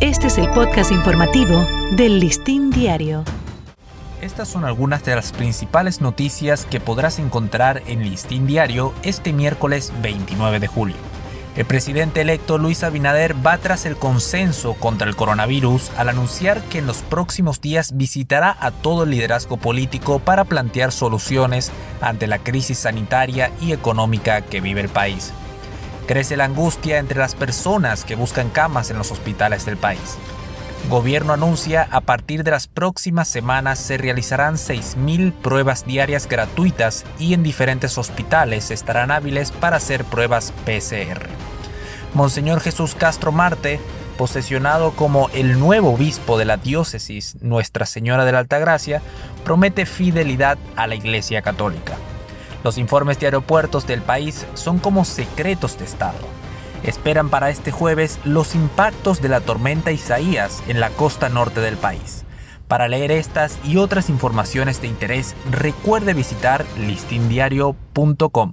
Este es el podcast informativo del Listín Diario. Estas son algunas de las principales noticias que podrás encontrar en Listín Diario este miércoles 29 de julio. El presidente electo Luis Abinader va tras el consenso contra el coronavirus al anunciar que en los próximos días visitará a todo el liderazgo político para plantear soluciones ante la crisis sanitaria y económica que vive el país. Crece la angustia entre las personas que buscan camas en los hospitales del país. Gobierno anuncia a partir de las próximas semanas se realizarán 6.000 pruebas diarias gratuitas y en diferentes hospitales estarán hábiles para hacer pruebas PCR. Monseñor Jesús Castro Marte, posesionado como el nuevo obispo de la diócesis Nuestra Señora de la Altagracia, promete fidelidad a la Iglesia Católica. Los informes de aeropuertos del país son como secretos de Estado. Esperan para este jueves los impactos de la tormenta Isaías en la costa norte del país. Para leer estas y otras informaciones de interés, recuerde visitar listindiario.com.